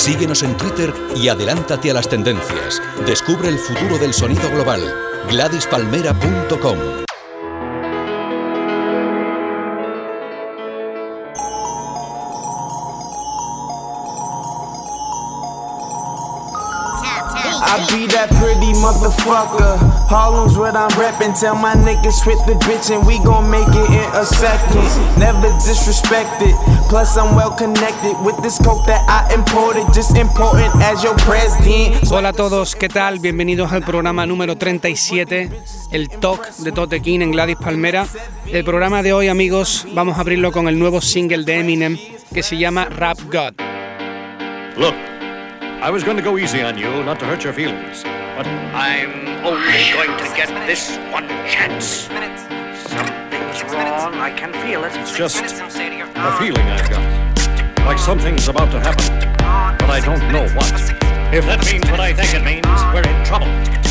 Síguenos en Twitter y adelántate a las tendencias. Descubre el futuro del sonido global. GladysPalmera.com be that pretty motherfucker. Harlem's what I'm reppin'. Tell my niggas quit the bitch and we gon' make it in a second. Never disrespected. Plus I'm well connected with this coke that I imported. Just important as your president. Hola a todos, ¿qué tal? Bienvenidos al programa número 37, el Talk de Tote King en Gladys Palmera. El programa de hoy, amigos, vamos a abrirlo con el nuevo single de Eminem que se llama Rap God. Look, I was going to go easy on you, not to hurt your feelings. But I'm only going to get this one chance. Something's. Um, I can feel it. It's just a feeling I've got. Like something's about to happen, but I don't know what. If that means what I think it means, we're in trouble.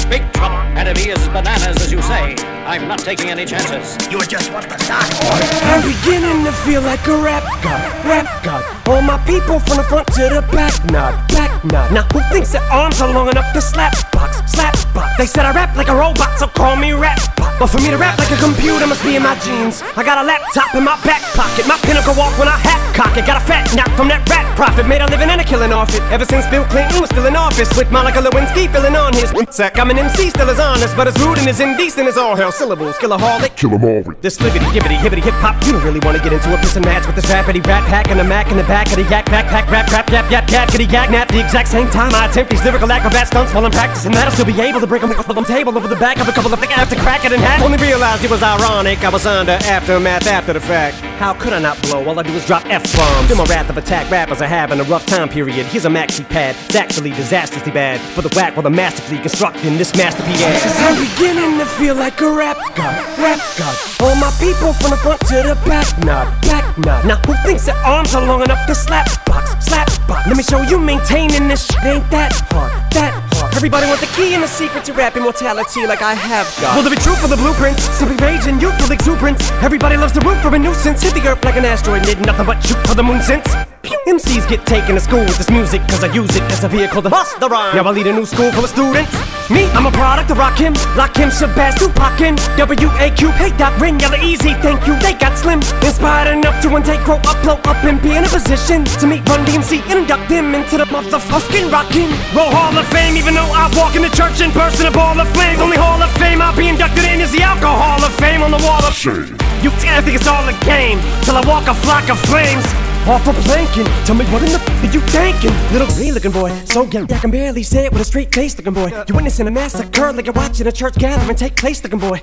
Big trouble. And if he is bananas, as you say, I'm not taking any chances. You're just want the start order. I'm beginning to feel like a rap god, rap god. All my people from the front to the back, nod, back nod. Now who thinks their arms are long enough to slap box, slap box? They said I rap like a robot, so call me rap bot. But for me to rap like a computer must be in my genes. I got a laptop in my back pocket, my pinnacle walk when I hat cock it. Got a fat knock from that rat profit, made a living and a killing off it. Ever since Bill Clinton was still in office, with Monica Lewinsky filling on his sack. I'm an MC, still as honest, but as rude and as indecent as all hell. Syllables, killaholic, kill 'em all. This libbity, gibbity, hibbity, hip hop. You don't really wanna get into a piss and match with this rappity rap pack and a mac in the back of the yak backpack rap rap yap yap yap kitty yak nap. The exact same time I attempt these lyrical acrobat stunts while I'm practicing that, I'll still be able to break them the table over the back of a couple of thick to crack it in half. Only realized it was ironic. I was under aftermath after the fact. How could I not blow? All I do is drop F bombs. Do my wrath of attack rappers are having a rough time period. Here's a maxi pad. It's actually disastrously bad for the whack while I'm masterfully constructing this masterpiece. Cause I'm beginning to feel like a rap god, rap god. All my people from the front to the back, nod, back nod. Now who thinks their arms are long enough to slap box, slap box? Let me show you maintaining this shit ain't that hard, that hard. Everybody want the key and the secret to rap immortality like I have got. Will there be truth for the blueprints? Simply rage and youthful exuberance. Everybody loves to root for a nuisance. Hit the earth like an asteroid, did nothing but shoot for the moon since. MCs get taken to school with this music cause I use it as a vehicle to bust the rhyme. Now I lead a new school full of students. Me, I'm a product of Rakim, Lock Him, Shabazz, Tupac, and W-A-Q, hey, Doc, Ren, Yella, Eazy, thank you, they got slim. Inspired enough to one take, grow up, blow up, and be in a position to meet Run DMC and induct them into the motherfucking Rockin' Roll Hall of Fame, even though I walk in the church in person, a ball of flames. Only Hall of Fame I'll be inducted in is the Alcohol of Fame on the wall of shame. You I think it's all a game till I walk a flock of flames. Off a planking, tell me what in the f are you thinking? Little green looking boy, so young I can barely say it with a straight face looking boy. You're witnessing a massacre like you're watching a church gathering take place looking boy.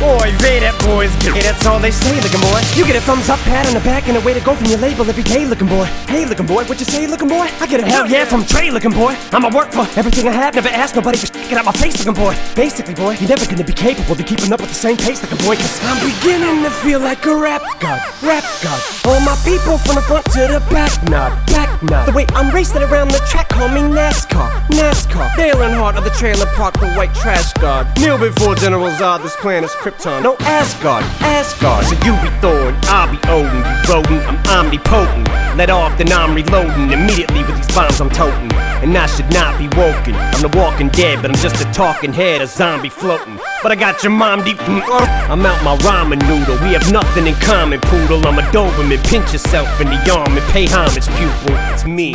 Boy, they that boys get it, that's all they say, looking boy. You get a thumbs up, pat on the back, and a way to go from your label every day, looking boy. Hey, looking boy, what you say, looking boy? I get a hell yeah from Dre, looking boy. I'ma work for everything I have, never ask nobody for shit out my face, looking boy. Basically, boy, you're never gonna be capable of keeping up with the same pace, looking boy, cause I'm beginning to feel like a rap god, rap god. All my people from the front to the back, nod, back nod. The way I'm racing around the track, call me NASCAR, NASCAR. Dale Earnhardt of the trailer park, the white trash god. Kneel before General Zod, this plan is Krypton. No Asgard, Asgard. So you be Thor and I'll be Odin. You rodent, I'm omnipotent. Let off, then I'm reloading immediately with these bombs I'm toting. And I should not be woken. I'm the walking dead, but I'm just a talking head, a zombie floating. But I got your mom deep. I'm out my ramen noodle. We have nothing in common, poodle. I'm a Doberman. Pinch yourself in the arm and pay homage, pupil. It's me.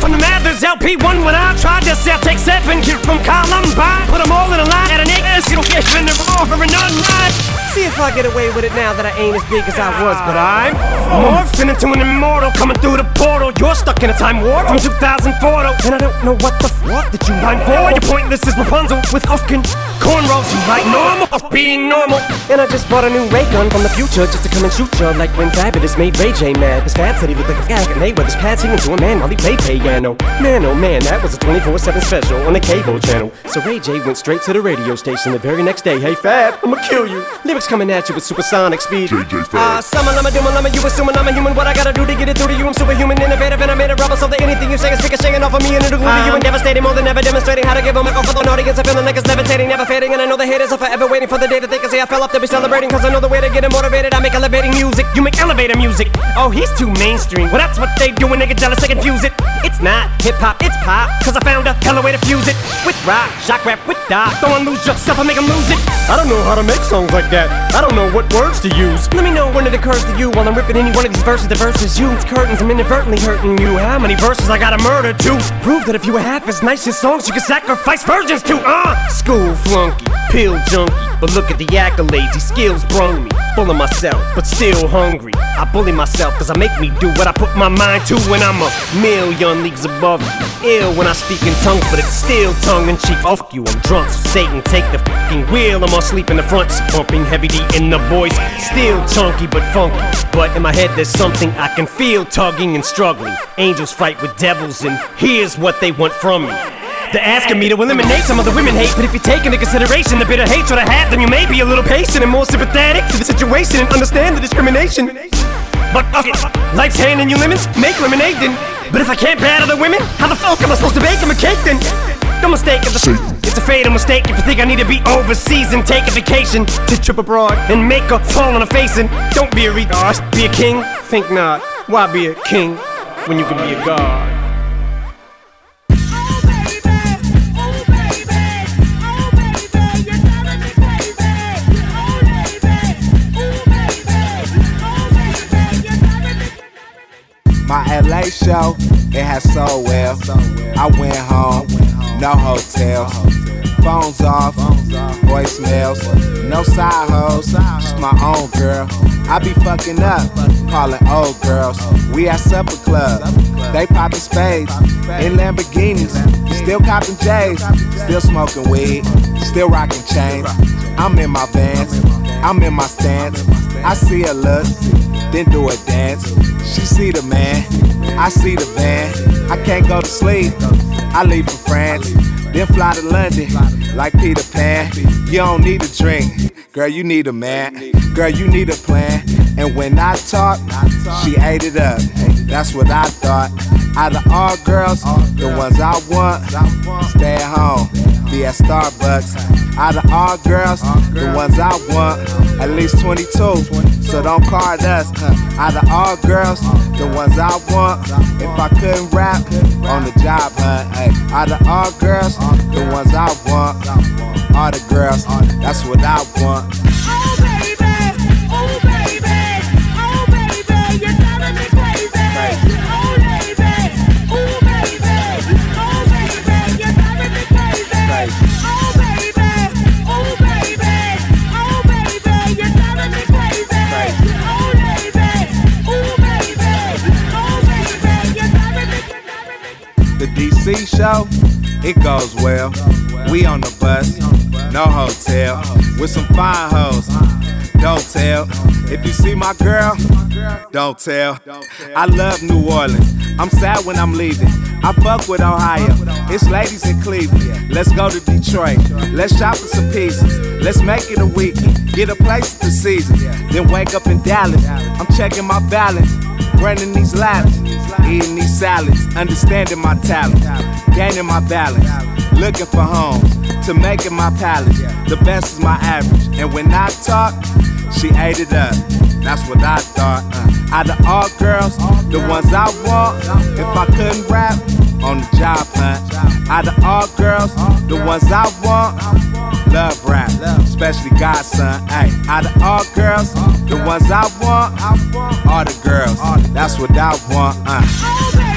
from the Mathers LP1 when I tried to sell. Take seven kids from Columbine. Put them all in a line at an acre. You don't get in the for a none See if I get away with it now that I ain't as big as I was, but I'm morphing into an immortal coming through the portal. You're stuck in a time warp from 2004 though, and I don't know what the fuck that you line for. You're pointless as Rapunzel with fucking cornrows. You like normal of being normal. And I just bought a new ray gun from the future just to come and shoot you like when Fabolous made Ray J mad. His Fab said he looked like a fag, guy at Mayweather's pad singing to a man while he played piano. Man, oh man, that was a 24/7 special on the cable channel. So Ray J went straight to the radio station the very next day. Hey Fab, I'ma kill you. Lyrics coming at you with supersonic speed. JJ Fab. Uh, summer, lama, doom, lama, you assuming I'm a human. What I gotta do to get it through to you? I'm superhuman, innovative, and I made a rubber so that anything you say is ricocheting off of me and it'll glue to you and devastating more than ever demonstrating how to give a microphone for the audience. I'm feeling like it's levitating, never fading, and I know the haters are forever waiting for the day that they can say I fell off to be celebrating. Cause I know the way to get them motivated. I make elevating music, you make elevator music. Oh, he's too mainstream. Well, that's what they do when they get jealous, they confuse it. It's not hip hop, it's pop. Cause I found a hella way to fuse it with rock, shock rap, with dot. Don't lose yourself and make them lose it. I don't know how to make songs like that. I don't know what words to use. Let me know when it occurs to you while I'm ripping any one of these verses. The verses you, it's curtains, I'm inadvertently hurting you. How many verses I gotta murder to prove that if you were half as nice as songs, you could sacrifice virgins to? Uh, school flunky, pill junkie. But look at the accolades, these skills brung me. Full of myself, but still hungry. I bully myself cause I make me do what I put my mind to when I'm a million leagues above you. Ill when I speak in tongues, but it's still tongue in cheek. Fuck you, I'm drunk, so Satan take the fucking wheel. I'm asleep in the front, pumping heavy D in the voice. Still chunky but funky. But in my head, there's something I can feel tugging and struggling. Angels fight with devils, and here's what they want from me. They're asking me to eliminate some of the women hate, but if you take into consideration the bitter hatred I have, then you may be a little patient and more sympathetic to the situation and understand the discrimination. But fuck it, life's handing you lemons, make lemonade then. But if I can't battle the women, how the fuck am I supposed to bake them a cake then? No mistake, it's a, it's a fatal mistake if you think I need to be overseas and take a vacation to trip abroad and make a fall on a face and don't be a retard, be a king. Think not. Why be a king when you can be a god? Show, it has so well. I went home, no hotels. Phones off, voicemails, no side hoes, just my own girl. I be fucking up, calling old girls. We at supper club, they popping spades. In Lamborghinis, still copping J's, still smoking weed, still rocking chains. I'm in my vans, I'm in my stance. I see a look, then do a dance. She see the man, I see the van. I can't go to sleep, I leave for France, then fly to London like Peter Pan. You don't need a drink, girl, you need a man. Girl, you need a plan. And when I talk, she ate it up. That's what I thought. Out of all girls, the ones I want, stay at home, be at Starbucks. Out of all girls, the ones I want, at least 22. So don't card us. Out of all girls, the ones I want, if I couldn't rap, on the job hunt. Out of all girls, the ones I want, all the girls, that's what I want. Show, it goes well. We on the bus, no hotel, with some fine hoes. Don't tell. If you see my girl, don't tell. I love New Orleans. I'm sad when I'm leaving. I fuck with Ohio. It's ladies in Cleveland. Let's go to Detroit. Let's shop for some pieces. Let's make it a weekend. Get a place for the season. Then wake up in Dallas. I'm checking my balance. Running these laps. Eating these salads. Understanding my talent. Gaining my balance. Looking for homes. To making my palace. The best is my average. And when I talk, she ate it up. That's what I thought. Uh, out of all girls, the ones I want, if I couldn't rap, on the job hunt. Out of all girls, the ones I want, love rap, especially Godson. Hey, out of all girls, the ones I want, all the girls. That's what I want. Uh.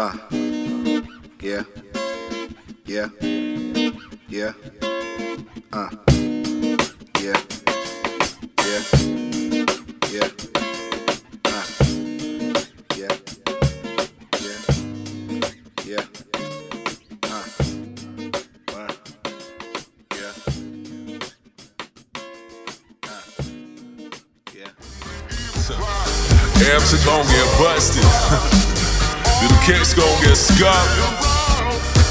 Huh. Yeah. Yeah. Yeah. Uh. Yeah. Yeah. Yeah. Uh. Yeah. Yeah. Yeah. Uh. Uh. Yeah. Uh. Yeah. Amps are gonna get busted. Kicks gon' get scuffed.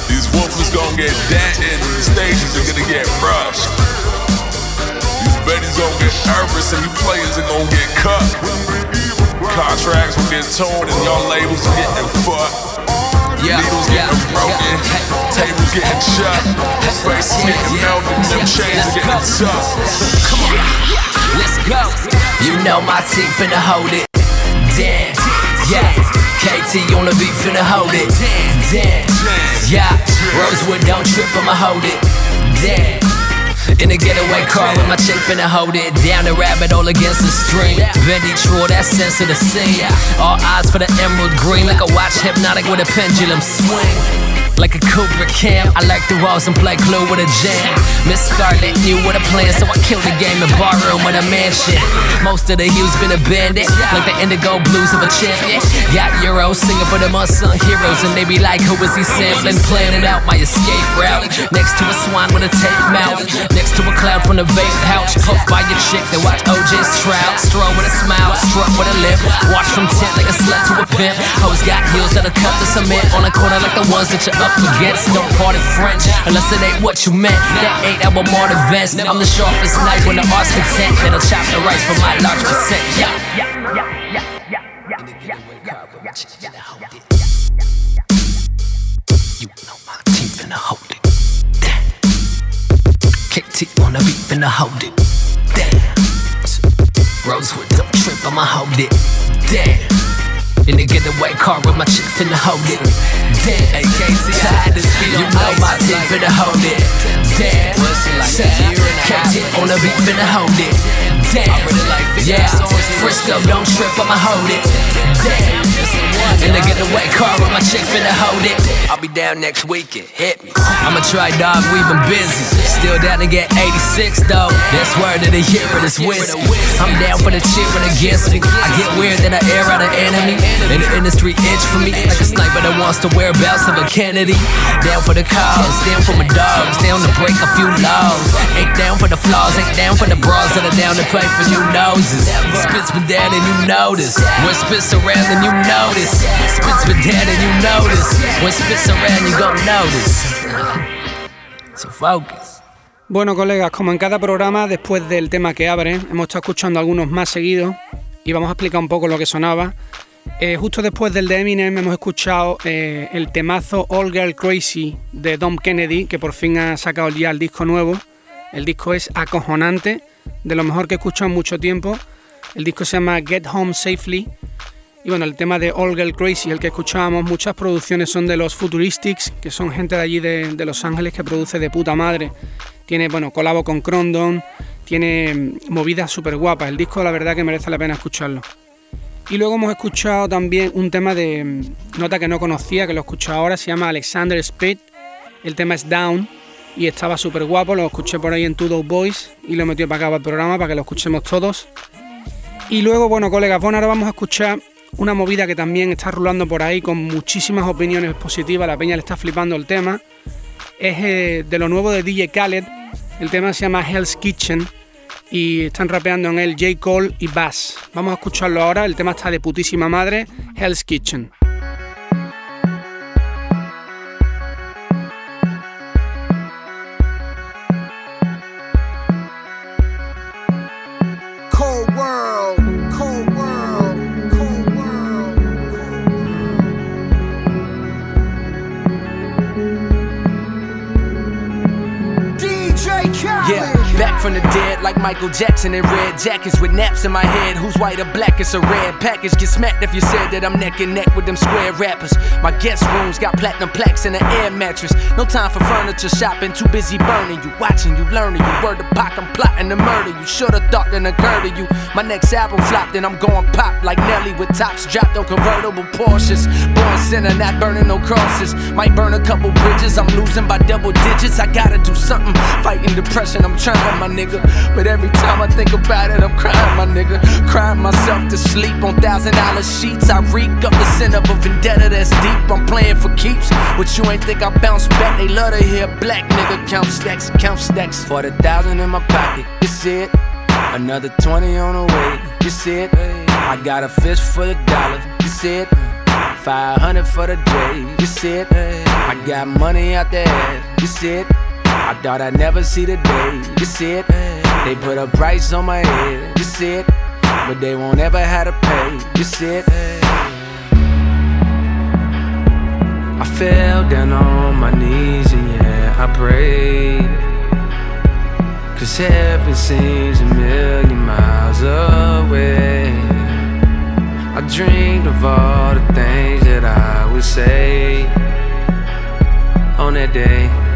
These woofers gon' get dented. and the stages are gonna get rushed. These betties gon' get nervous and you players are gon' get cut. Contracts will get torn and y'all labels are getting fucked. Yeah, Needles yeah, getting broken, yeah. tables getting shut, faces getting melted, them chains are getting tough. Come on, let's go. You know my team finna hold it. Yeah. KT on the beat finna hold it. Damn, yeah. Rosewood don't trip, I'ma hold it. Damn. In a getaway car with my chick finna hold it Down the rabbit hole against the stream Bendy Troy, that sense of the scene All eyes for the emerald green Like a watch hypnotic with a pendulum swing like a Cobra Cam, I like the walls and play clue with a jam. Miss Scarlet knew what a plan, so I killed the game in barroom with a mansion. Most of the hues been abandoned, like the indigo blues of a champion. Got Euros singing for them unsung heroes, and they be like, Who is he sampling? Planning out my escape route. Next to a swan with a tape mouth, next to a cloud from the vape pouch. Puffed by your chick, then watch OJ's trout. Stroll with a smile, struck with a lip. Watch from tent like a slut to a pimp. Hoes got heels that'll cut the cement on a corner like the ones that you're up against. Don't part it French unless it ain't what you meant. That ain't our more events. I'm the sharpest knife when the art's content. That'll chop the rice for my large percent. Yeah. You know my team finna hold it. Damn. KT on the beat finna hold it. Damn. Rosewood don't trip, I'ma hold it. Damn. In the getaway car with my chick finna hold it. Damn. Tired this beat you know my team finna hold it. Damn. KT on the beat finna hold it. Damn. Yeah. Frisco don't trip, I'ma hold it. Damn. In the getaway car with my chick finna hold it. I'll be down next weekend, hit me. I'ma try dog, we been busy. Still down to get 86 though. That's word of the year of this whiskey. I'm down for the cheering against me. I get weird that I air out an enemy. And the industry itch for me like a sniper that wants to wear belts of a Kennedy. Down for the cause, down for my dogs, down to break a few laws. Ain't down for the flaws, ain't down for the bras that are down to Bueno, colegas, como en cada programa, después del tema que abre, hemos estado escuchando algunos más seguidos y vamos a explicar un poco lo que sonaba. Eh, justo después del de Eminem hemos escuchado eh, el temazo All Girl Crazy de Dom Kennedy, que por fin ha sacado ya el disco nuevo. El disco es acojonante, de lo mejor que he escuchado en mucho tiempo. El disco se llama Get Home Safely. Y bueno, el tema de All Girl Crazy, el que escuchábamos, muchas producciones son de los Futuristics, que son gente de allí de, de Los Ángeles que produce de puta madre. Tiene, bueno, colabo con Crondon, tiene mm, movidas súper guapas. El disco, la verdad, que merece la pena escucharlo. Y luego hemos escuchado también un tema de mm, nota que no conocía, que lo he escuchado ahora, se llama Alexander Speed. El tema es Down y estaba súper guapo, lo escuché por ahí en Two Boys y lo he metido para acá para el programa para que lo escuchemos todos. Y luego, bueno, colegas, bueno, ahora vamos a escuchar una movida que también está rulando por ahí con muchísimas opiniones positivas, la peña le está flipando el tema. Es eh, de lo nuevo de DJ Khaled, el tema se llama Hell's Kitchen y están rapeando en él J. Cole y Bass. Vamos a escucharlo ahora, el tema está de putísima madre, Hell's Kitchen. From the dead like Michael Jackson in red jackets with naps in my head. Who's white or black? It's a red package. Get smacked if you said that I'm neck and neck with them square rappers. My guest rooms got platinum plaques and an air mattress. No time for furniture shopping, too busy burning. You watching, you learning, you word to Pac, I'm plotting to murder you. Should've thought that occurred to you. My next album flopped and I'm going pop like Nelly with tops dropped on convertible Porsches. Born sinner, not burning no crosses. Might burn a couple bridges, I'm losing by double digits. I gotta do something. Fighting depression, I'm trying, my nigga. But every time I think about it, I'm crying, my nigga. Crying myself to sleep on thousand dollar sheets. I reek up the sin of a vendetta that's deep. I'm playing for keeps. What you ain't think I bounce back? They love to hear black nigga count stacks, count stacks. For the thousand in my pocket, you see it. Another 20 on the way, you see it. I got a fist full of dollars, you see it. 500 for the day, you see it. I got money out there, you see it. I thought I'd never see the day, see it. They put a price on my head, see it. But they won't ever have to pay, see it. I fell down on my knees and yeah, I prayed. Cause heaven seems a million miles away. I dreamed of all the things that I would say on that day.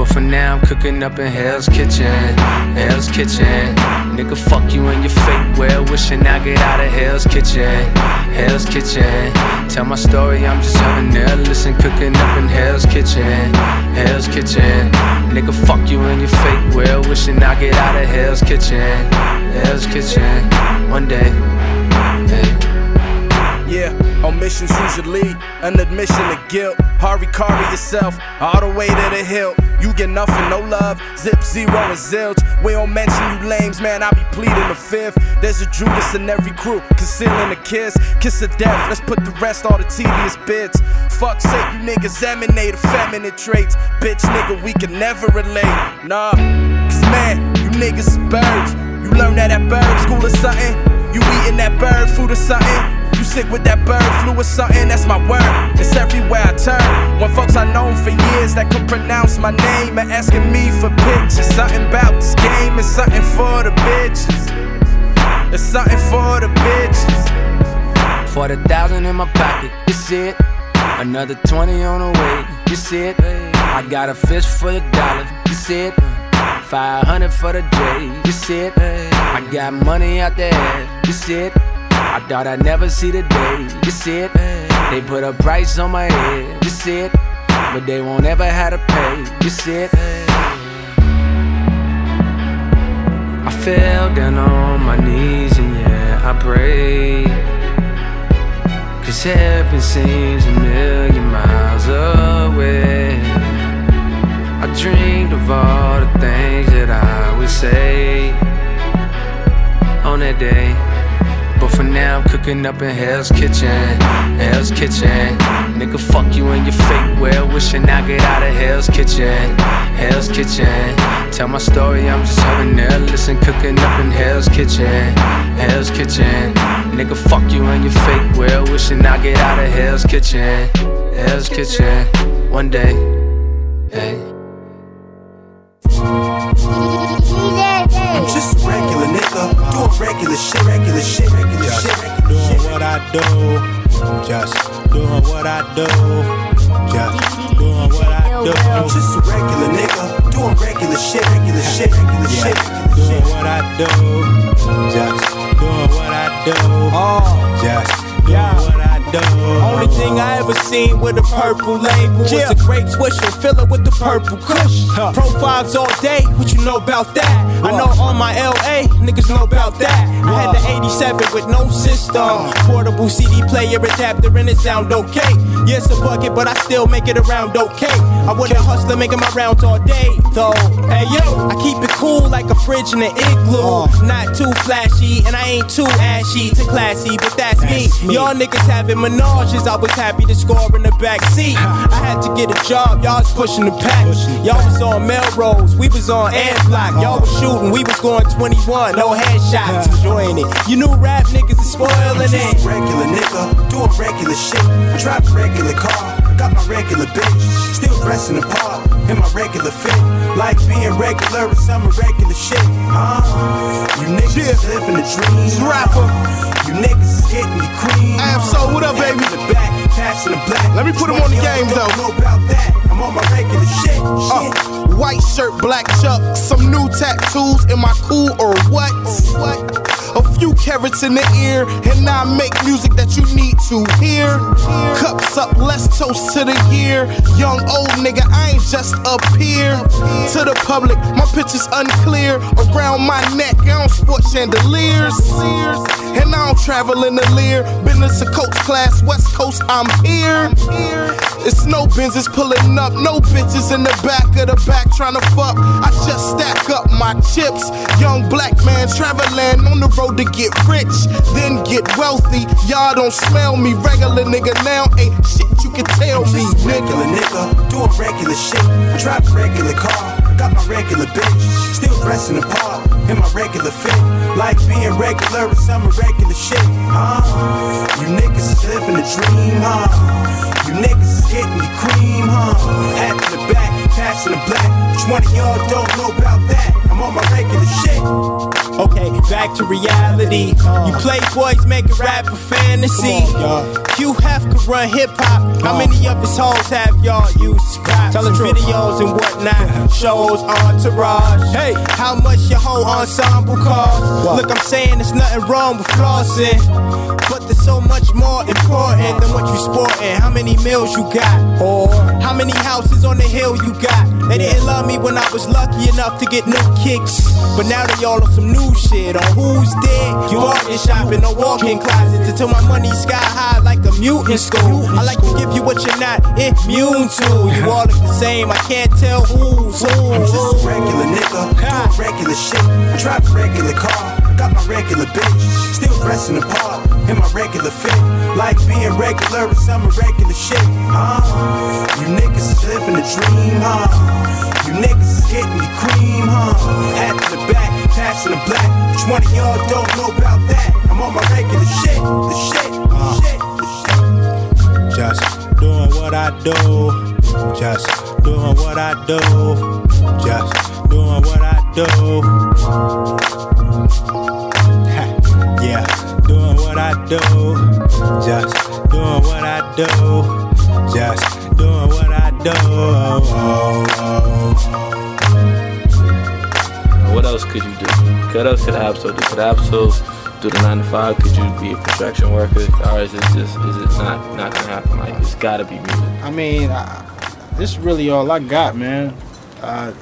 But for now, I'm cooking up in Hell's Kitchen. Hell's Kitchen. Nigga, fuck you and your fake well wishing I get out of Hell's Kitchen. Hell's Kitchen. Tell my story, I'm just having there. Listen, cooking up in Hell's Kitchen. Hell's Kitchen. Nigga, fuck you and your fake well wishing I get out of Hell's Kitchen. Hell's Kitchen. One day. Hey. Yeah, omissions usually an admission of guilt. Hurry, carry yourself all the way to the hill. You get nothing, no love. Zip zero and zilch. We don't mention you lames, man. I be pleading the fifth. There's a Judas in every crew, concealing a kiss. Kiss of death. Let's put the rest all the tedious bits. Fuck sake, you niggas emanate effeminate traits. Bitch, nigga, we can never relate. Nah, cause man, you niggas birds. You learn that at bird school or something. You eating that bird food or something. You sick with that bird flu or something, that's my word. It's everywhere I turn. When folks I known for years that could pronounce my name and asking me for pictures. Something about this game is something for the bitches. It's something for the bitches. For the thousand in my pocket, see it. Another 20 on the way, see it. I got a fish for the dollar, see it. 500 for the you see it. I got money out there, see it. I thought I'd never see the day, see it. They put a price on my head, see it. But they won't ever have to pay, see it. I fell down on my knees and yeah, I prayed. Cause heaven seems a million miles away. I dreamed of all the things that I would say on that day. For now, I'm cooking up in Hell's Kitchen. Hell's Kitchen. Nigga, fuck you and your fake well wishing I get out of Hell's Kitchen. Hell's Kitchen. Tell my story, I'm just having there. Listen, cooking up in Hell's Kitchen. Hell's Kitchen. Nigga, fuck you and your fake well wishing I get out of Hell's Kitchen. Hell's Kitchen. One day. Hey. I'm just a regular nigga, doing regular shit, regular shit, regular shit, regular shit. Doing what I do, just doing what I do, just doing what I do. I'm just a regular nigga, doing regular shit, regular shit, regular shit, regular Doing what I do, just doing what I do, oh. just doing what I do. Only thing I ever seen with a purple label was a grape swisher, fill it with the purple kush. Profiles all day, what you know about that? I know on my LA, niggas know about that. I had the 87 with no system, portable CD player adapter, and it sound okay. Yes, a bucket, but I still make it around okay. I wasn't a hustler making my rounds all day, though. Hey yo, I keep it cool like a fridge in an igloo. Not too flashy, and I ain't too ashy to classy, but that's me. Y'all niggas having menages, I was happy to score in the back seat. I had to get a job, y'all was pushing the pack. Y'all was on Melrose, we was on air block. Y'all was shooting, we was going 21, no headshots, enjoying it. You knew rap niggas is spoiling it. regular nigga, doing regular shit. Drive a regular car, got my regular bitch, still dressing the part. In my regular fit. Like being regular is some irregular shit, huh? You niggas is living the dream. rapper. You niggas is getting the cream. Ab Soul, what up, baby? In the back, the black. Let me put him on the game, though. know about that. I'm on my regular shit. shit. Uh, white shirt, black chuck, some new tattoos. Am I cool or what? What? A few carrots in the ear, and I make music that you need to hear. Cups up, let's toast to the year. Young old nigga, I ain't just up here. To the public, my picture's unclear. Around my neck, I don't sport chandeliers. And I don't travel in the Lear. Business a coach class, West Coast, I'm here. It's no business pulling up, no bitches in the back of the back trying to fuck. I just my chips. Young black man traveling on the road to get rich, then get wealthy. Y'all don't smell me, regular nigga now ain't shit you can tell me, regular nigga, doing regular shit. Drive a regular car, got my regular bitch. Still dressing the part in my regular fit. Like being regular is some irregular shit, huh? You niggas is living the dream, huh? You niggas is getting the cream, huh? Hat in the back, passing the black. Which one of y'all don't know about that? I'm on my regular shit. Okay, back to reality. You playboys make a rap for fantasy. You have to run hip hop. How many of his hoes have y'all used scraps and videos and whatnot? Shows, entourage. Hey, how much your whole ensemble cost? Look, I'm saying there's nothing wrong with flossing. But there's so much more important than what you sporting. How many meals you got? Or how many houses on the hill you got? They didn't love me when I was lucky enough to get new kicks. But now they all on some new shit. On who's dead? You bargain shopping, no walk-in closets until my money sky high like a mutant school. I like to give you what you're not immune to. You all look the same. I can't tell who's who. I'm just a regular nigga, doing regular shit. Drive a regular car, got my regular bitch. Still dressing the part in my regular fit. Like being regular is some irregular shit, huh? You niggas is living the dream, huh? You niggas is getting the cream, huh? Hat in the back, passing the black. Which one of y'all don't know about that? I'm on my regular shit, the shit, the uh. shit, the shit. Just doing what I do. Just doing what I do. Just doing what I do. Ha, yeah, doing what I do. Just doing what I do. Just doing what I do. What else could you do? What else could Ab-Soul do? Could Ab-Soul do the nine to five? Could you be a construction worker? Or is it just is it not not gonna happen? Like it's gotta be music. I mean, I, this is really all I got, man. Uh,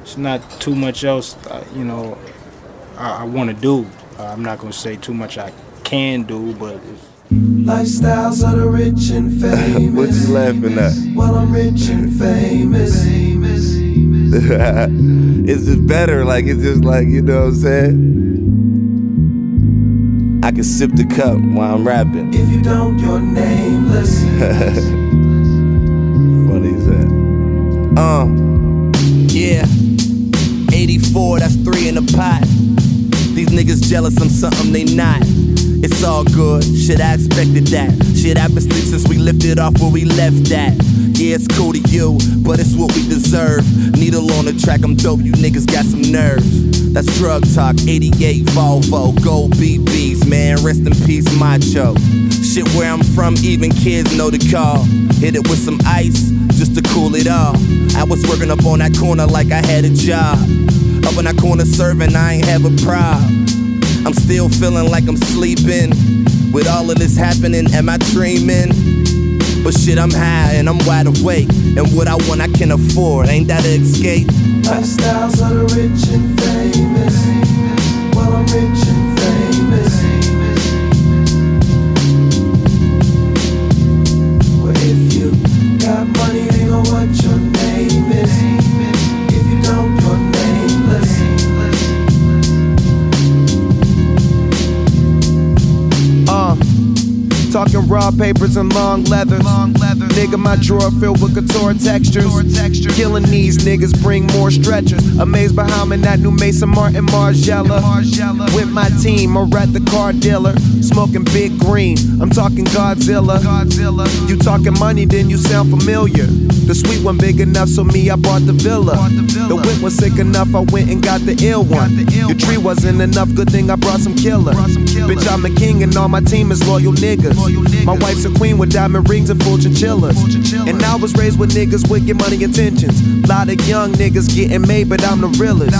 it's not too much else, uh, you know, I, I want to do. Uh, I'm not gonna say too much I can do, but Lifestyles of the rich and famous. what you laughing at? Well, I'm rich and famous. it's just better. Like it's just like you know what I'm saying. I can sip the cup while I'm rapping. If you don't, you're nameless. Funny as that. Um, yeah. 84, that's three in the pot. These niggas jealous, I'm something they not. It's all good, shit, I expected that. Shit, I've been asleep since we lifted off where we left at. Yeah, it's cool to you, but it's what we deserve. Needle on the track, I'm dope, you niggas got some nerves. That's drug talk, 88 Volvo, gold BBs, man, rest in peace, macho. Shit, where I'm from, even kids know the call. Hit it with some ice, just to cool it off. I was working up on that corner like I had a job. Up in that corner serving, I ain't have a problem. I'm still feeling like I'm sleeping. With all of this happening, am I dreaming? But shit, I'm high and I'm wide awake. And what I want, I can afford. Ain't that an escape? Lifestyles of the rich and famous. Raw papers and long leathers. Nigga, my drawer filled with couture textures. Killing these niggas bring more stretchers. Amazed by how that new Maison Martin Margiela. With my team, or at the car dealer. Smoking big green. I'm talking Godzilla. Godzilla. You talking money, then you sound familiar. The sweet one big enough, so me, I bought the villa. The whip was sick enough, I went and got the ill one. Your tree wasn't enough, good thing I brought some killer. Bitch, I'm a king and all my team is loyal niggas. My wife's a queen with diamond rings and full chinchillas. And I was raised with niggas with get money intentions. Lot of young niggas getting made, but I'm the realest.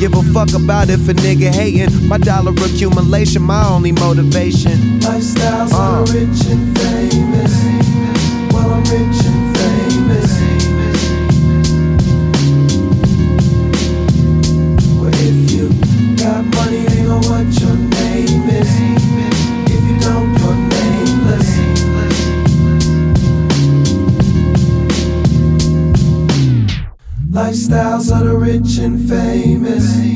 Give a fuck about if a nigga hating. My dollar accumulation, my only motivation. Lifestyles Uh. are rich and famous. Well, I'm rich and famous. Well, if you got money, they know what your name is. If you don't, you're nameless. Lifestyles of the rich and famous.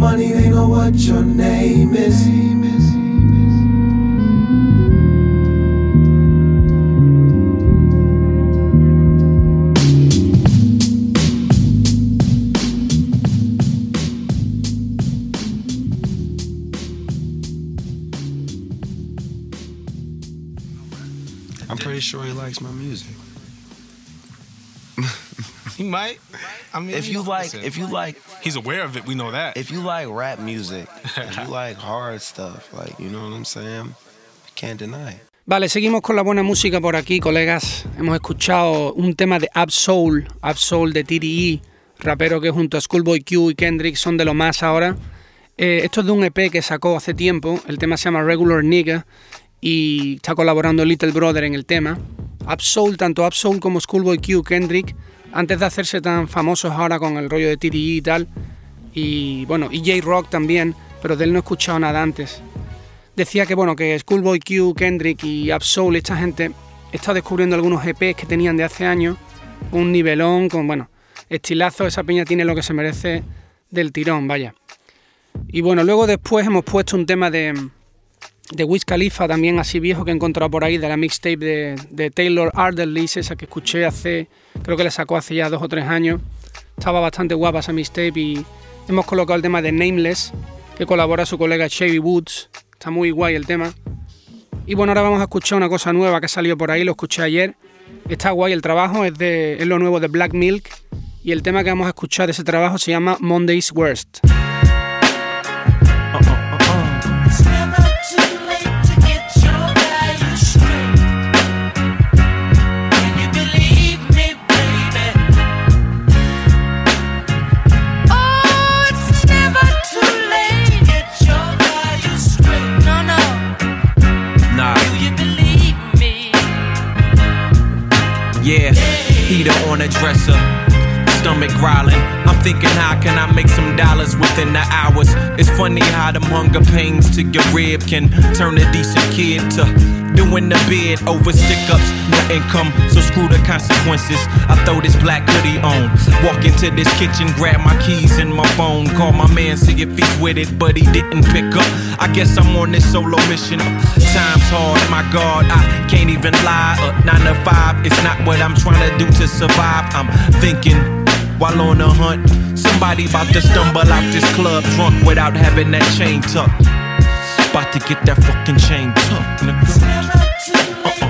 Money, they know what your name is. I mean, If you like, if you like, he's aware of it. We know that. if you like rap music, if you like hard stuff, like you know what I'm saying, can't deny. it. Vale, seguimos con la buena música por aquí, colegas. Hemos escuchado un tema de Absol, Absol de TDE, rapero que junto a Schoolboy Q y Kendrick son de lo más ahora. Eh, esto es de un EP que sacó hace tiempo, el tema se llama Regular Nigga y está colaborando Little Brother en el tema. Absol, tanto Absol como Schoolboy Q, Kendrick, antes de hacerse tan famosos ahora con el rollo de TDE y tal, y bueno, y J-Rock también, pero de él no he escuchado nada antes decía que bueno que Schoolboy Q, Kendrick y Absol, esta gente está descubriendo algunos EPs que tenían de hace años, un nivelón con bueno, estilazo, esa peña tiene lo que se merece del tirón, vaya. Y bueno, luego después hemos puesto un tema de de Wiz Khalifa también así viejo que he encontrado por ahí de la mixtape de, de Taylor Arderly, esa que escuché hace, creo que la sacó hace ya dos o tres años. Estaba bastante guapa esa mixtape y hemos colocado el tema de Nameless, que colabora su colega Chevy Woods. Está muy guay el tema. Y bueno, ahora vamos a escuchar una cosa nueva que ha salido por ahí, lo escuché ayer. Está guay el trabajo, es, de, es lo nuevo de Black Milk. Y el tema que vamos a escuchar de ese trabajo se llama Monday's Worst. Dresser, stomach growling. I'm thinking, how can I make some dollars within the hours? It's funny how them hunger pains to your rib can turn a decent kid to doing the bid over stick ups, no income, so screw the consequences. I throw this black hoodie on, walk into this kitchen, grab my keys and my phone, call my man, see if he's with it, but he didn't pick up. I guess I'm on this solo mission. Time's hard, my God, I can't even lie. Uh, nine to five, it's not what I'm trying to do to survive. I'm thinking while on a hunt. Somebody about to stumble out this club drunk without having that chain tucked. About to get that fucking chain tucked, nigga. Oh,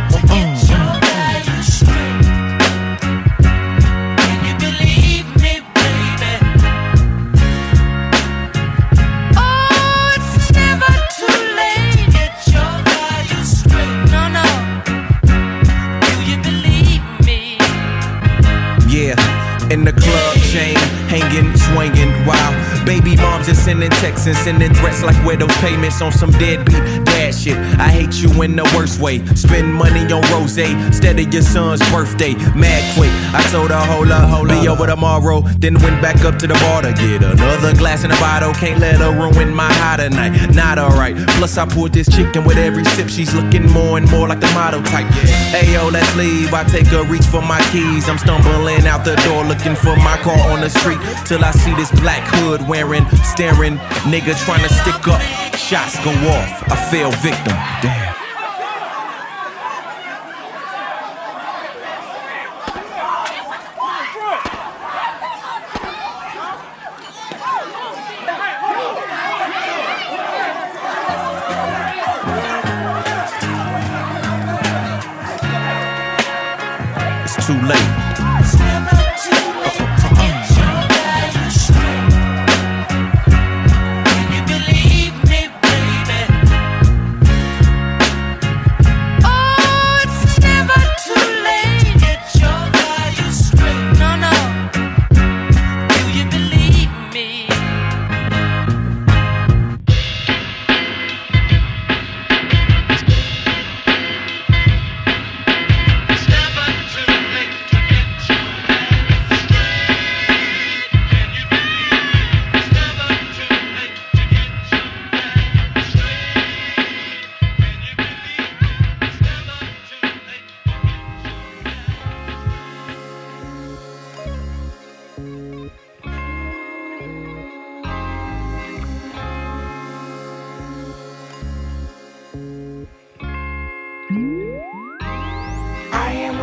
moms are sending texts and sending threats like widow payments on some deadbeat dad shit. I hate you in the worst way. Spend money on rose instead of your son's birthday. Mad quick, I told her, hold up, hold up. Over tomorrow, then went back up to the bar to get another glass in a bottle. Can't let her ruin my high tonight. Not alright. Plus, I poured this chicken with every sip. She's looking more and more like the model type. Hey yo, let's leave. I take a reach for my keys. I'm stumbling out the door looking for my car on the street till I see this black hood wearing, staring nigga trying to stick up. Shots go off. I fell victim. Damn.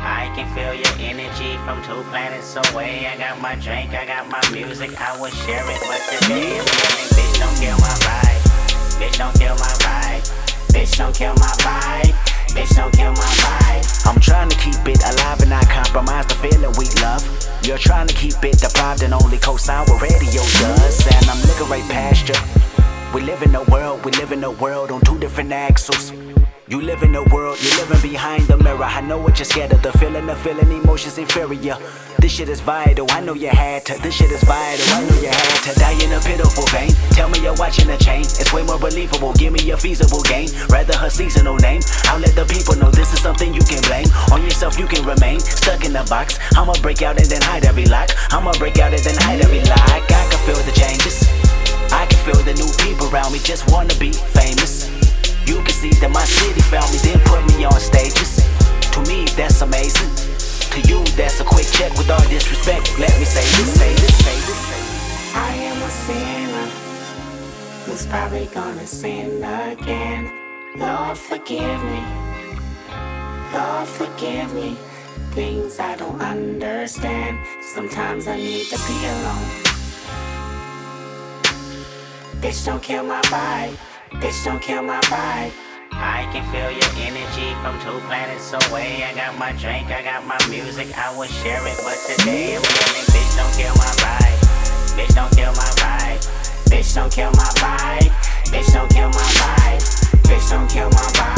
I can feel your energy from two planets away. I got my drink, I got my music, I would share it. But today I'm yelling, bitch, don't kill my vibe. Bitch, don't kill my vibe. Bitch, don't kill my vibe. Bitch, don't kill my vibe. I'm trying to keep it alive and not compromise the feeling we love. You're trying to keep it deprived and only co-sign what radio does. And I'm looking right past you. We live in a world, we live in a world on two different axles. You live in a world, you're living behind the mirror. I know what you're scared of, the feeling, the feeling, emotions inferior. This shit is vital, I know you had to. This shit is vital, I know you had to. Die in a pitiful pain. Tell me you're watching a chain. It's way more believable, give me a feasible game. Rather her seasonal name. I'll let the people know this is something you can blame. On yourself, you can remain stuck in the box. I'ma break out and then hide every lock. I'ma break out and then hide every lock. I can feel the changes. I can feel the new people around me just wanna be famous. You can see that my city found me, then put me on stages. To me, that's amazing. To you, that's a quick check with all disrespect. Let me say this, say this, say this. I am a sinner who's probably gonna sin again. Lord, forgive me. Lord, forgive me. Things I don't understand. Sometimes I need to be alone. Bitch, don't kill my vibe. Bitch, don't kill my vibe. I can feel your energy from two planets away. I got my drink, I got my music, I would share it. But today I'm yelling, bitch, don't kill my vibe. Bitch, don't kill my vibe. Bitch, don't kill my vibe. Bitch, don't kill my vibe. Bitch, don't kill my vibe.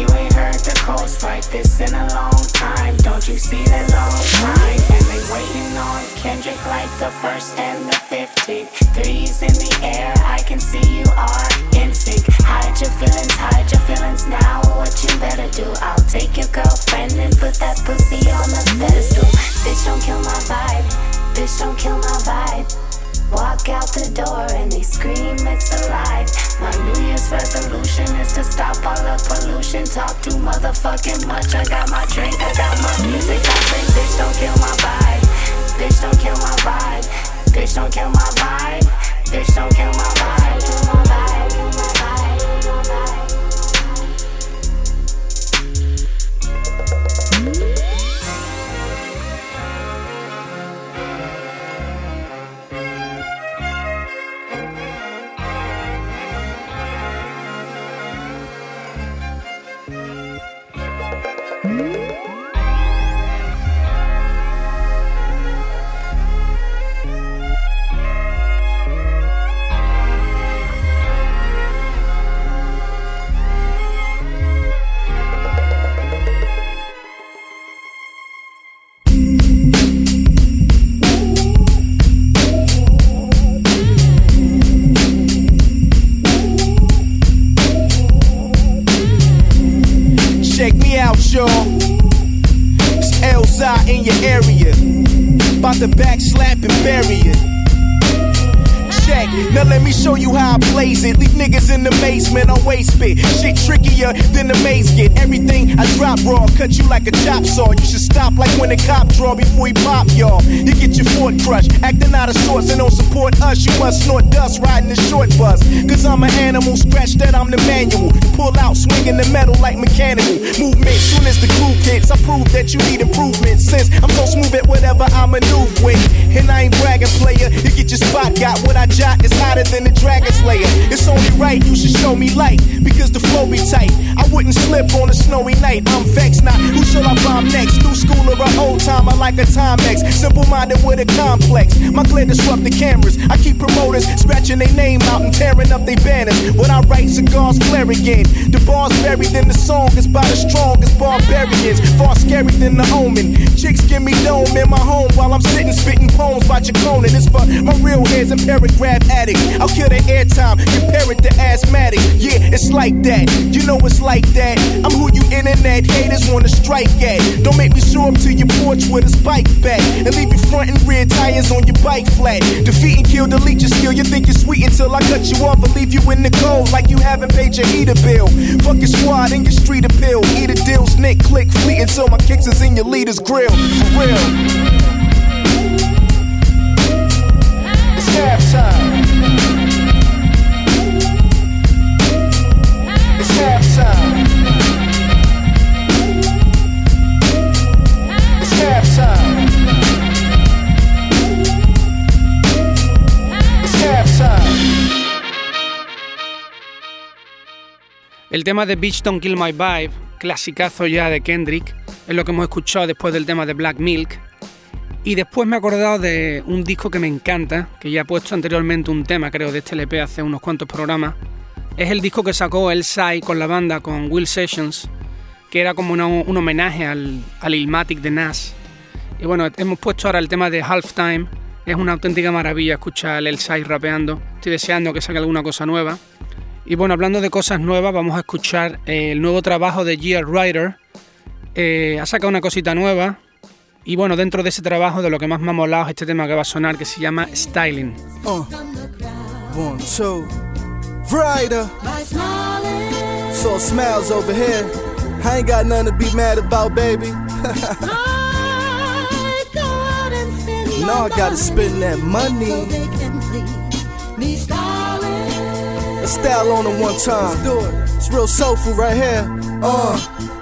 You ain't heard the coast like this in a long time. Don't you see the long line? And they waiting on Kendrick like the first and the 15th. Threes in the air, I can see you are in sync. Hide your feelings, hide your feelings now. What you better do? I'll take your girlfriend and put that pussy on the pedestal. Bitch, don't kill my vibe. Bitch, don't kill my vibe. Walk out the door and they scream it's alive. My New Year's resolution is to stop all the pollution. Talk too motherfucking much. I got my drink, I got my music. I say, bitch, don't kill my vibe. Bitch, don't kill my vibe. Bitch, don't kill my vibe. Bitch, don't kill my vibe. Y'all. It's Elzhi in your area. About to back slap and bury it. Check, now let me show you how I blaze it. Leave niggas in the basement on waste spit. Shit trickier than the maze get. Everything I drop raw, cut you like a chop saw. You should stop like when a cop draw before he pop y'all. You get your foot crushed, acting out of sorts and don't support us. You must snort dust riding the short bus. Cause I'm an animal, scratch that I'm the manual. Pull out, swinging the metal like mechanical. Movement, soon as the groove hits, I prove that you need improvement. Since I'm so smooth at whatever I maneuver with. And I ain't bragging, player. You get your spot, got what I jot is hotter than the dragon slayer. It's only right you should show me light, because the flow be tight. I wouldn't slip on a snowy night. I'm vexed, not who shall I bomb next? New school or old timer like a Timex. Simple minded with a complex. My glare disrupt the cameras. I keep promoters scratching their name out and tearing up their banners. When I write cigars flare again. The bars buried in the song is by the strongest barbarians. Far scary than the omen. Chicks give me dome in my home while I'm sitting spitting poems by Jaconin. It's for my real heads and paragraph addict. I'll kill the airtime, compare it to asthmatic. Yeah, it's like that. You know it's like that. I'm who you internet haters wanna strike at. Don't make me show up to your porch with a spike bat and leave you front and rear tires on your bike flat. Defeat and kill, delete your skill. You think you're sweet until I cut you off and leave you in the cold like you haven't paid your heater bill. Fuck your squad and your street appeal. Eat a deals, nick, click, fleet until my kicks is in your leader's grill. For real. El tema de Bitch Don't Kill My Vibe, clasicazo ya de Kendrick, es lo que hemos escuchado después del tema de Black Milk. Y después me he acordado de un disco que me encanta, que ya he puesto anteriormente un tema, creo, de este LP hace unos cuantos programas. Es el disco que sacó El Sai con la banda, con Will Sessions, que era como un homenaje al, al Ilmatic de Nas. Y bueno, hemos puesto ahora el tema de Halftime. Es una auténtica maravilla escuchar El Sai rapeando. Estoy deseando que saque alguna cosa nueva. Y bueno, hablando de cosas nuevas, vamos a escuchar el nuevo trabajo de Gia Ryder. Eh, ha sacado una cosita nueva. Y bueno, dentro de ese trabajo, de lo que más me ha molado es este tema que va a sonar, que se llama Styling. Uh, one, two, brighter. So smiles over here. I ain't got nothing to be mad about, baby. no, I gotta spend that money. Style on it one time. Let's do it. It's real soulful right here. Uh,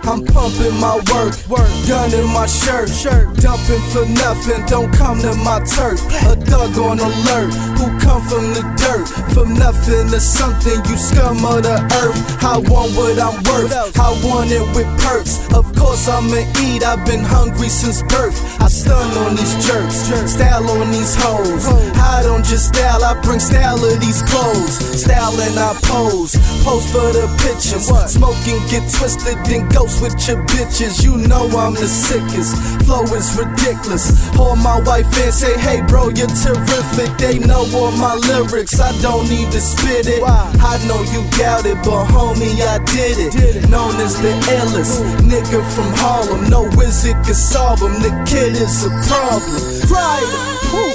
I'm pumping my work, work, gun in my shirt, shirt, dumping for nothing. Don't come to my turf. A thug on alert, who come from the dirt, from nothing to something. You scum of the earth. I want what I'm worth. I want it with perks. Of course I'ma eat. I've been hungry since birth. I stun on these jerks, style on these hoes. I don't just style, I bring style of these clothes. Style and I pose, pose for the pictures. Smoking, get twisted, then ghost with your bitches. You know I'm the sickest. Flow is ridiculous. Call my wife and say, hey bro, you're terrific. They know all my lyrics, I don't need to spit it. I know you doubt it, but homie, I did it. Known as the illest nigga from Harlem. No wizard can solve him. The kid is a problem. Friday. Woo.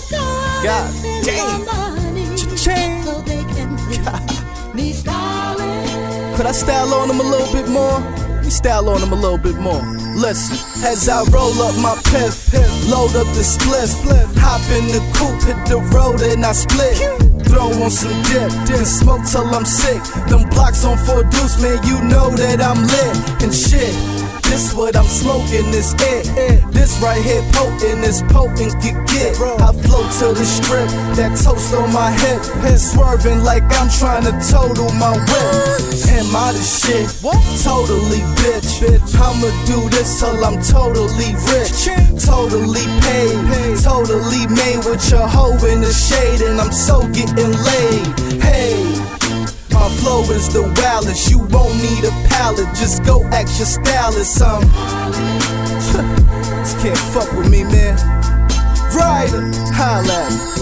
God damn. Cha-ching. Could I style on them a little bit more? Me style on them a little bit more. Listen, as I roll up my piff, load up the split, hop in the coupe, hit the road and I split. Throw on some dip, then smoke till I'm sick. Them blocks on four deuce, man, you know that I'm lit and shit. This what I'm smoking, this it. This right here potent, this potent get get. I float to the strip, that toast on my hip, head swerving like I'm trying to total my whip. Am I the shit? Totally, bitch. I'ma do this till I'm totally rich, totally paid, totally made with your hoe in the shade, and I'm so getting laid. Hey. My flow is the wildest. You won't need a palette. Just go ask your stylist some. Just can't fuck with me, man. Ryder, holla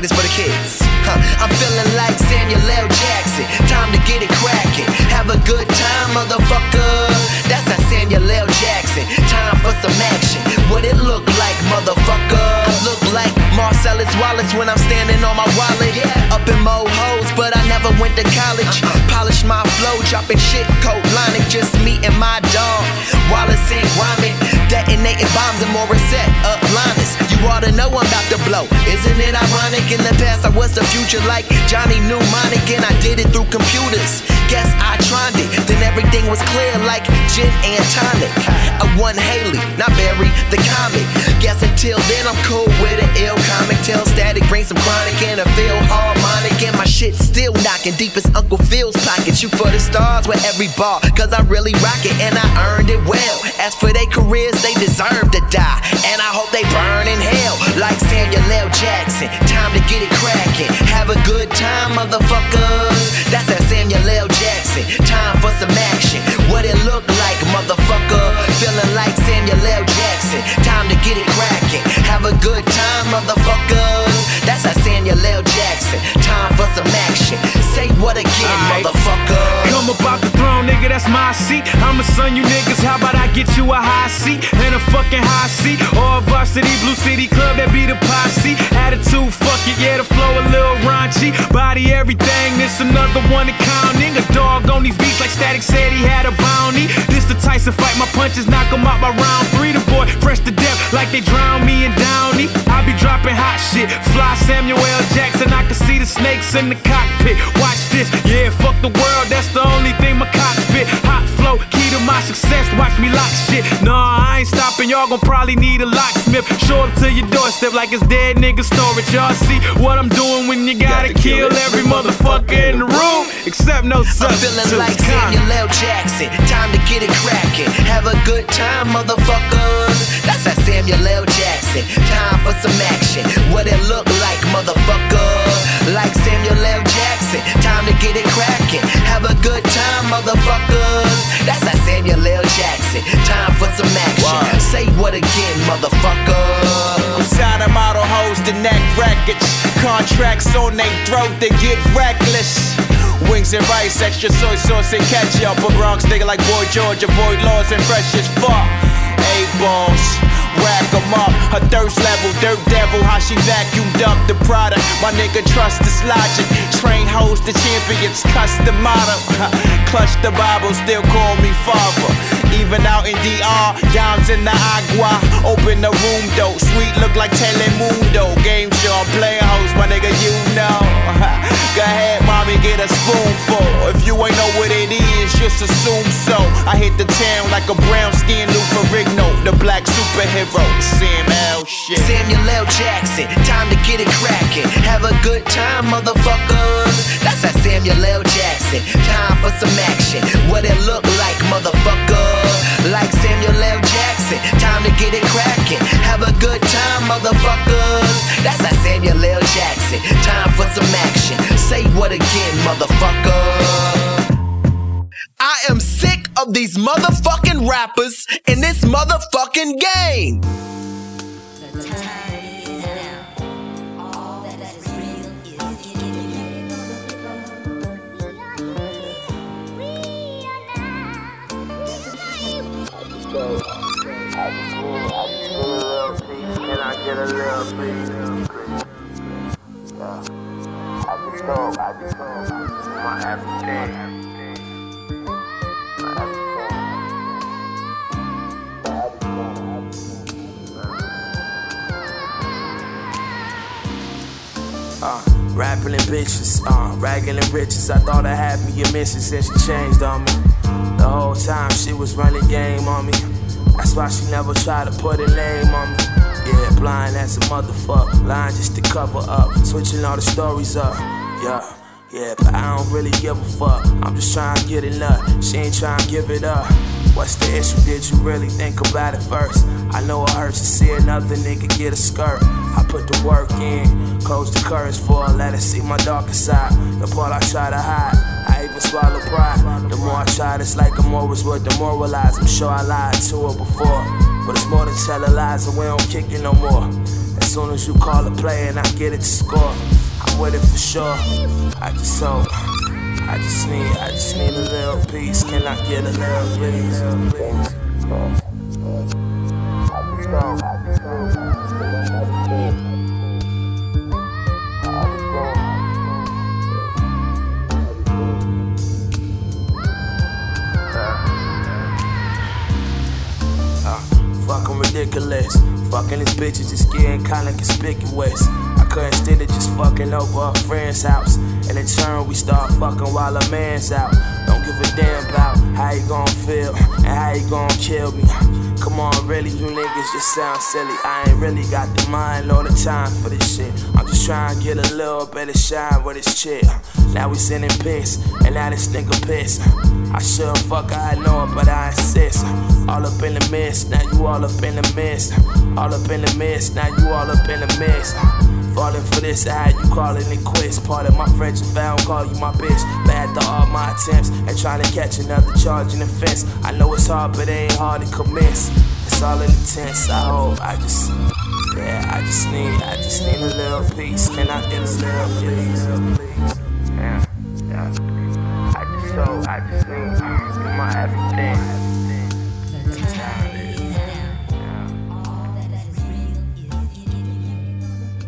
play this for the kids. Huh. I'm feeling like Samuel L. Jackson. Time to get it cracking. Have a good time, motherfucker. That's how Samuel L. Jackson. Time for some action. What it look like, motherfucker? I Look like Marcellus Wallace when I'm standing on my wallet. Up in mo hoes, but I never went to college. Uh-uh. Polish my flow, dropping shit, coat lining. Just me and my dog. Wallace ain't rhyming. Detonating bombs and Morissette up liners. You ought to know I'm about to blow. Isn't it ironic? In the past, I was the future like Johnny Mnemonic, and I did it through computers. Guess I tried it, then everything was clear like gin and tonic. I won Haley, not Barry, the comic. Guess until then, I'm cool with an ill comic. Tell static, bring some chronic and a feel harmonic. And my shit still knocking deep as Uncle Phil's pocket. Shoot for the stars with every bar, cause I really rock it and I earned it well. As for their careers, they deserve to die. And I hope they burn in hell like Samuel L. Jackson. Time to get it cracking. Have a good time, motherfuckers. That's that Samuel L. Jackson. Time for some action. What it look like, motherfucker? Feeling like Samuel L. Jackson. Time to get it cracking. Have a good time, motherfuckers. That's that Samuel L. Jackson. Time for some action. Say what again, motherfucker? Come about the throne, nigga, that's my seat. I'ma son you niggas, how about I get you a high seat and a fucking high seat? Or a varsity blue city club that be the posse. Attitude, fuck it, yeah, the flow a little raunchy. Body everything, this another one accounting. A dog on these beats like Static said he had a bounty. This the Tyson fight, my punches knock him out by round three. The boy fresh to death like they drown me in Downey. I be dropping hot shit, fly Samuel L. Jackson. I can see the snakes in the cockpit. Watch this, yeah, fuck the world, that's the only thing my cock fit. Hot flow, key to my success, watch me lock shit. Nah, I ain't stopping, y'all gon' probably need a locksmith. Show up to your doorstep like it's dead nigga storage. Y'all see what I'm doing when you gotta kill every motherfucker in the room, except no I'm substance. feeling like Samuel L. Jackson. Time to get it Have a good time, motherfuckers. That's that Samuel L. Jackson. Time for some action. What it look like, motherfucker? Like Samuel L. Jackson. Time to get it cracking. Have a good time, motherfuckers. That's that Samuel L. Jackson. Time for some action. Say what again, motherfucker? I'm model hoes to neck records. Contracts on they throat, they get reckless. Wings and rice, extra soy sauce and ketchup. A Bronx nigga like Boy George, avoid laws and fresh as fuck. Eight balls, rack 'em up. Her thirst level, dirt devil, how she vacuumed up the product. My nigga trust this logic. Train hoes the champions, custom motto. Clutch the Bible, still call me father. Even out in DR, dimes in the agua. Open the room though, sweet look like Telemundo. Game show, I'm playing host, my nigga, you know. Go ahead, mommy, get a spoonful. If you ain't know what it is, just assume so. I hit the town like a brown skin Lou Ferrigno, the black superhero. Sam shit. Samuel L. Jackson, time to get it cracking. Have a good time, motherfuckers. That's that Samuel L. Jackson. Time for some action. What it look like, motherfucker? Like Samuel L. Jackson. Time to get it cracking. Have a good time, motherfuckers. That's that Samuel L. Jackson. Time for some action. Say what again, motherfucker? I am sick of these motherfucking rappers in this motherfucking game. I just told, I just told my. Uh, rapping and bitches, uh, ragging and riches. I thought I had me a mission since she changed on me. The whole time she was running game on me. That's why she never tried to put a name on me. Yeah, blind as a motherfucker, lying just to cover up, switching all the stories up. Yeah, yeah, but I don't really give a fuck. I'm just trying to get it up. She ain't trying to give it up. What's the issue? Did you really think about it first? I know it hurts to see another nigga get a skirt. I put the work in, close the curtains for let her see my darker side. The part I try to hide, I even swallow pride. The more I try, it's like I'm always would demoralize. I'm sure I lied to her before, but it's more than telling lies, and we don't kick it no more. As soon as you call a play and I get it to score, I'm with it for sure. I just hope. I just need, I just need a little piece. Can I get a little please? Uh, fucking ridiculous. Fucking this bitch is just getting kinda conspicuous. I couldn't stand it just fucking over a friend's house. And in turn, we start fucking while a man's out. Don't give a damn about how you gon' feel and how you gon' kill me. Come on, really, you niggas just sound silly. I ain't really got the mind or the time for this shit. I'm just trying to get a little bit of shine with this chick. Now we sending piss, and now this nigga piss. I should fuck I know it, but I insist. All up in the mist, now you all up in the mist. All up in the mist, now you all up in the mist. Falling for this, how you calling it quits. Part of my French I don't call you my bitch. But after all my attempts at trying to catch another charge in the fence, I know it's hard, but it ain't hard to commence. It's all in the tense. I hope I just, yeah, I just need, I just need a little peace. Can I get a little please?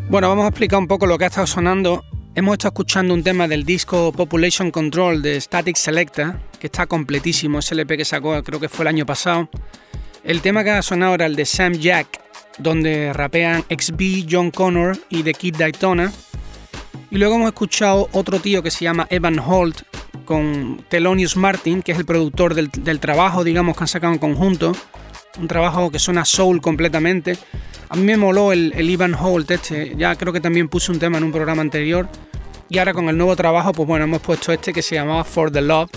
Bueno, vamos a explicar un poco lo que ha estado sonando. Hemos estado escuchando un tema del disco Population Control de Static Selecta, que está completísimo, ese LP que sacó creo que fue el año pasado. El tema que ha sonado era el de Sam Jack, donde rapean XB, John Connor y The Kid Daytona. Y luego hemos escuchado otro tío que se llama Evan Holt con Thelonious Martin, que es el productor del, del trabajo, digamos, que han sacado en conjunto. Un trabajo que suena soul completamente. A mí me moló el, el Ivan Holt este, ya creo que también puse un tema en un programa anterior. Y ahora con el nuevo trabajo, pues bueno, hemos puesto este que se llamaba For the Love,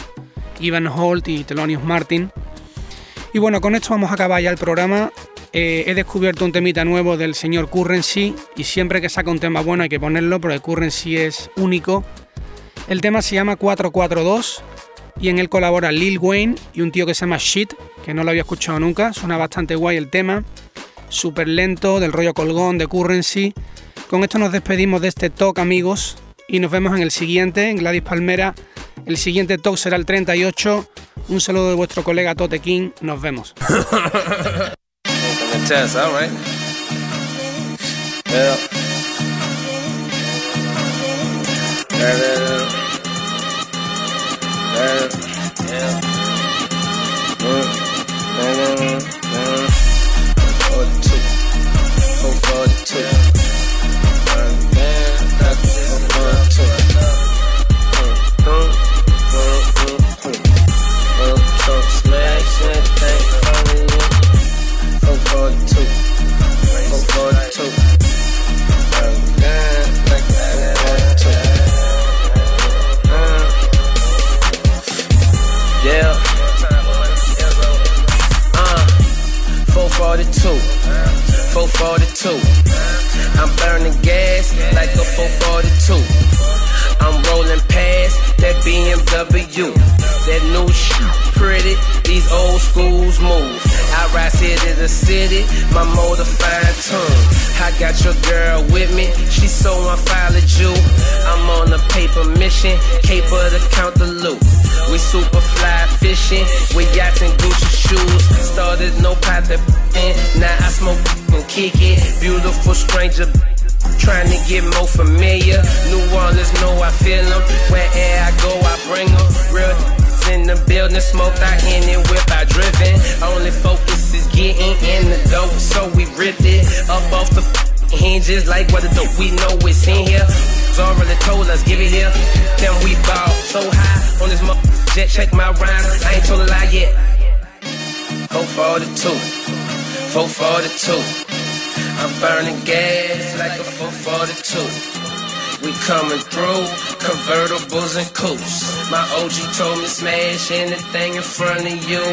Ivan Holt y Thelonious Martin. Y bueno, con esto vamos a acabar ya el programa. Eh, he descubierto un temita nuevo del señor Currency y siempre que saca un tema bueno hay que ponerlo porque Currency es único. El tema se llama 442 y en él colabora Lil Wayne y un tío que se llama Shit, que no lo había escuchado nunca. Suena bastante guay el tema súper lento, del rollo colgón, de currency. Con esto nos despedimos de este talk, amigos, y nos vemos en el siguiente, en Gladys Palmera. El siguiente talk será el 38. Un saludo de vuestro colega Tote King. Nos vemos. 442. I'm burning gas like a 442. We coming through, convertibles and coupes. My OG told me smash anything in front of you.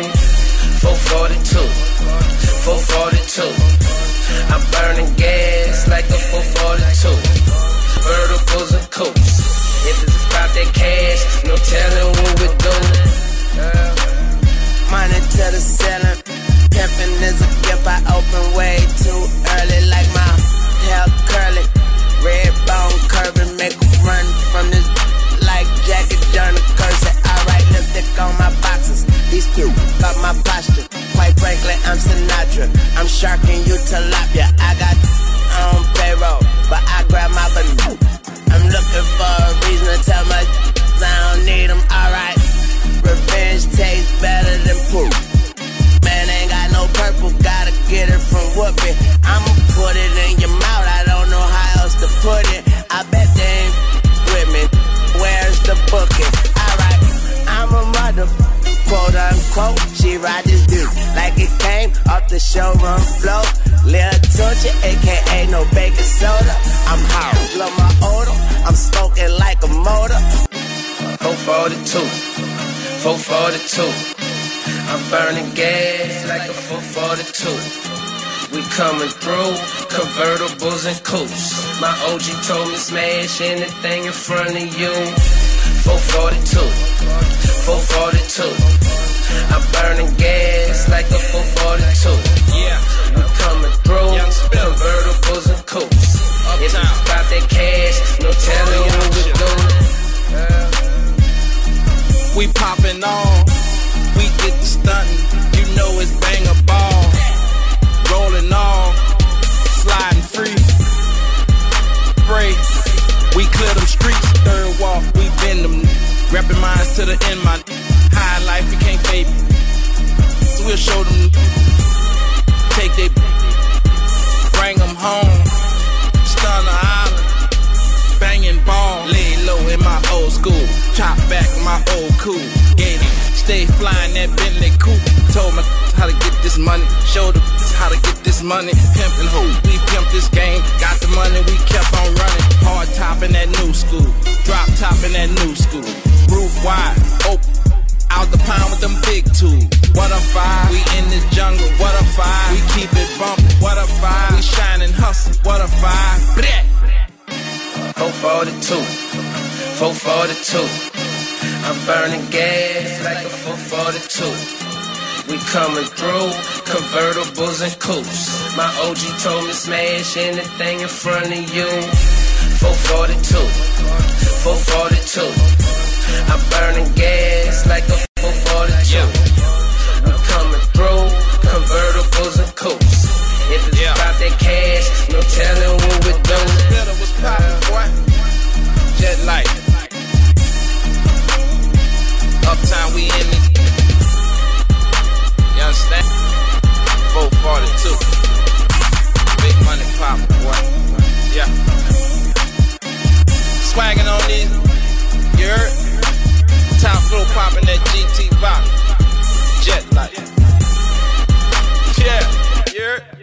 442, 442. I'm burning gas like a 442. My OG told me smash anything in front of you. 442, 442. Rapping minds to the end, my high life, you can't fake me. So we'll show them. Take they, bring them home. Stun the island banging ball. Lay low in my old school. Chop back my old cool. Gator. Stay flying that Bentley coupe. Told me how to get this money. Showed them how to get this money. Pimpin' who? We pimp this game. Got the money, we kept on running. Hard top in that new school. Drop top in that new school. Roof wide. Open. Out the pound with them big tools. What a five. We in the jungle. What a five. We keep it bumpin'. What a five. We shine and hustle. What a five. Bleh. 442, 442. I'm burning gas like a 442. We coming through, convertibles and coupes. My OG told me smash anything in front of you. 442, 442. I'm burning gas like a 442. We coming through, convertibles and coupes. If it's about that cash, no telling what we're doing. Better was poppin', boy. Jet light. Uptown, we in it. You understand? 442. Big money poppin', boy. Yeah. Swaggin' on these. You heard? Top floor popping that GT box. Jet light. Yeah, yeah.